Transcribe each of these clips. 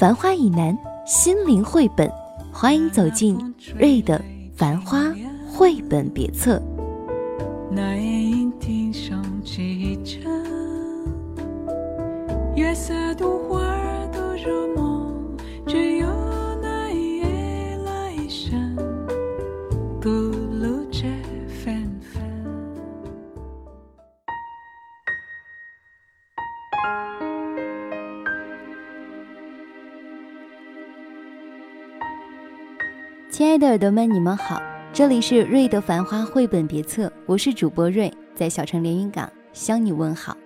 繁花以南，心灵绘本，欢迎走进瑞的《繁花》绘本别册。那夜莺啼声几阵，月色独花儿都入梦，只有那夜来生，不亲爱的耳朵们，你们好，这里是瑞的繁花绘本别册，我是主播瑞，在小城连云港向你问好。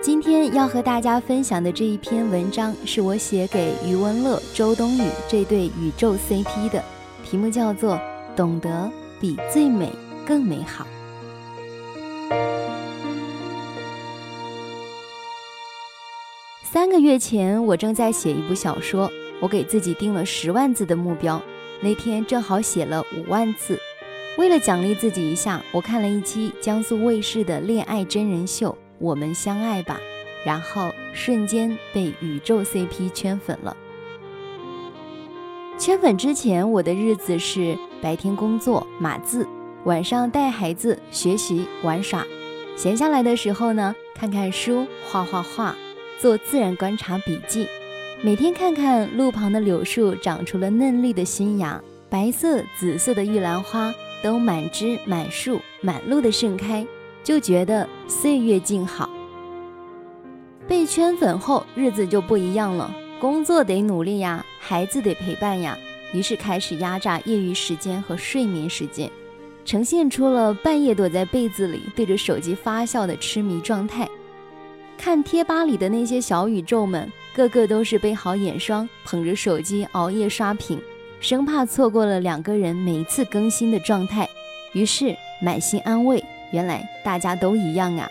今天要和大家分享的这一篇文章，是我写给余文乐、周冬雨这对宇宙 CP 的，题目叫做《懂得比最美更美好》。三个月前，我正在写一部小说，我给自己定了十万字的目标。那天正好写了五万字，为了奖励自己一下，我看了一期江苏卫视的恋爱真人秀《我们相爱吧》，然后瞬间被宇宙 CP 圈粉了。圈粉之前，我的日子是白天工作码字，晚上带孩子学习玩耍，闲下来的时候呢，看看书，画画画，做自然观察笔记。每天看看路旁的柳树长出了嫩绿的新芽，白色、紫色的玉兰花都满枝满树满路的盛开，就觉得岁月静好。被圈粉后，日子就不一样了，工作得努力呀，孩子得陪伴呀，于是开始压榨业余时间和睡眠时间，呈现出了半夜躲在被子里对着手机发笑的痴迷状态。看贴吧里的那些小宇宙们，个个都是备好眼霜，捧着手机熬夜刷屏，生怕错过了两个人每次更新的状态。于是满心安慰，原来大家都一样啊。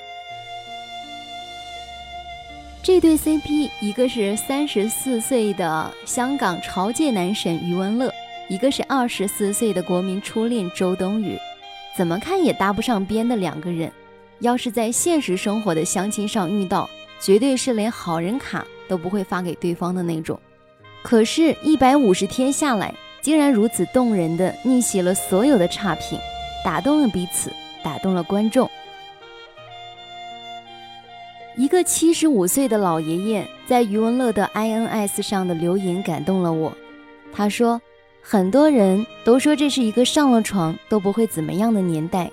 这对 CP，一个是三十四岁的香港潮界男神余文乐，一个是二十四岁的国民初恋周冬雨，怎么看也搭不上边的两个人。要是在现实生活的相亲上遇到，绝对是连好人卡都不会发给对方的那种。可是，一百五十天下来，竟然如此动人的逆袭了所有的差评，打动了彼此，打动了观众。一个七十五岁的老爷爷在余文乐的 INS 上的留言感动了我。他说：“很多人都说这是一个上了床都不会怎么样的年代。”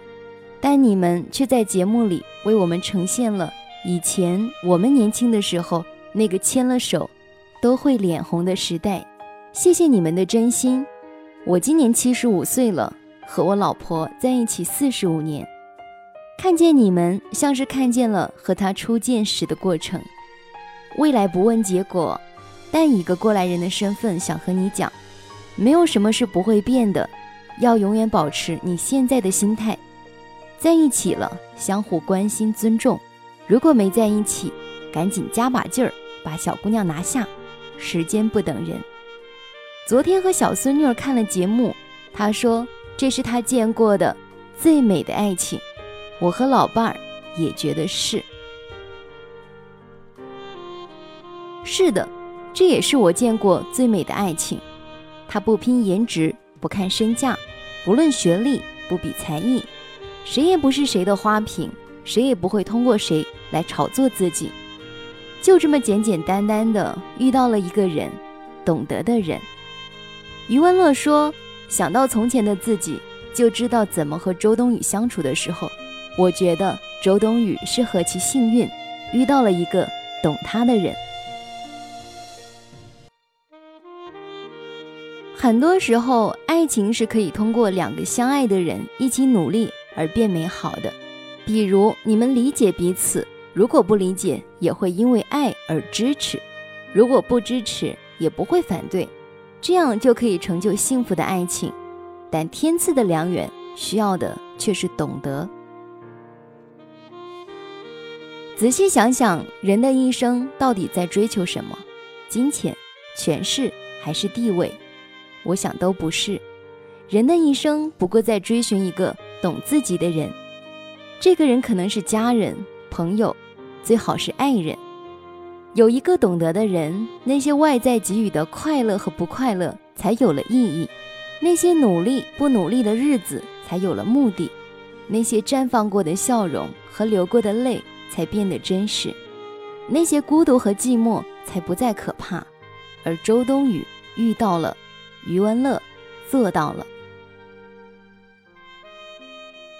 但你们却在节目里为我们呈现了以前我们年轻的时候那个牵了手都会脸红的时代。谢谢你们的真心。我今年七十五岁了，和我老婆在一起四十五年，看见你们像是看见了和他初见时的过程。未来不问结果，但以一个过来人的身份想和你讲，没有什么是不会变的，要永远保持你现在的心态。在一起了，相互关心尊重；如果没在一起，赶紧加把劲儿，把小姑娘拿下。时间不等人。昨天和小孙女看了节目，她说这是她见过的最美的爱情。我和老伴儿也觉得是。是的，这也是我见过最美的爱情。他不拼颜值，不看身价，不论学历，不比才艺。谁也不是谁的花瓶，谁也不会通过谁来炒作自己，就这么简简单单的遇到了一个人，懂得的人。余文乐说：“想到从前的自己，就知道怎么和周冬雨相处的时候，我觉得周冬雨是何其幸运，遇到了一个懂她的人。很多时候，爱情是可以通过两个相爱的人一起努力。”而变美好的，比如你们理解彼此，如果不理解，也会因为爱而支持；如果不支持，也不会反对，这样就可以成就幸福的爱情。但天赐的良缘需要的却是懂得。仔细想想，人的一生到底在追求什么？金钱、权势还是地位？我想都不是。人的一生不过在追寻一个懂自己的人。这个人可能是家人、朋友，最好是爱人。有一个懂得的人，那些外在给予的快乐和不快乐才有了意义，那些努力不努力的日子才有了目的，那些绽放过的笑容和流过的泪。才变得真实，那些孤独和寂寞才不再可怕。而周冬雨遇到了余文乐，做到了。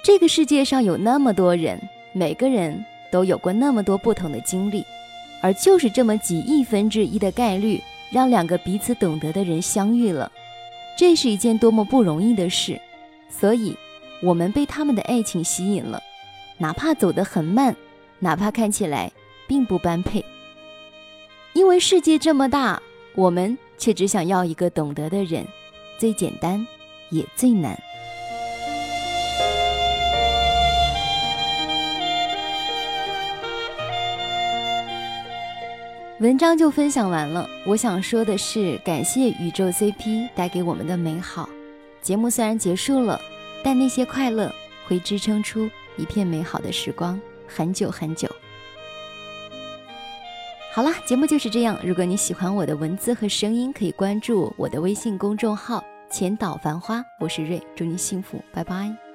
这个世界上有那么多人，每个人都有过那么多不同的经历，而就是这么几亿分之一的概率，让两个彼此懂得的人相遇了，这是一件多么不容易的事。所以，我们被他们的爱情吸引了，哪怕走得很慢。哪怕看起来并不般配，因为世界这么大，我们却只想要一个懂得的人，最简单也最难。文章就分享完了。我想说的是，感谢宇宙 CP 带给我们的美好。节目虽然结束了，但那些快乐会支撑出一片美好的时光。很久很久。好啦，节目就是这样。如果你喜欢我的文字和声音，可以关注我的微信公众号“千岛繁花”。我是瑞，祝你幸福，拜拜。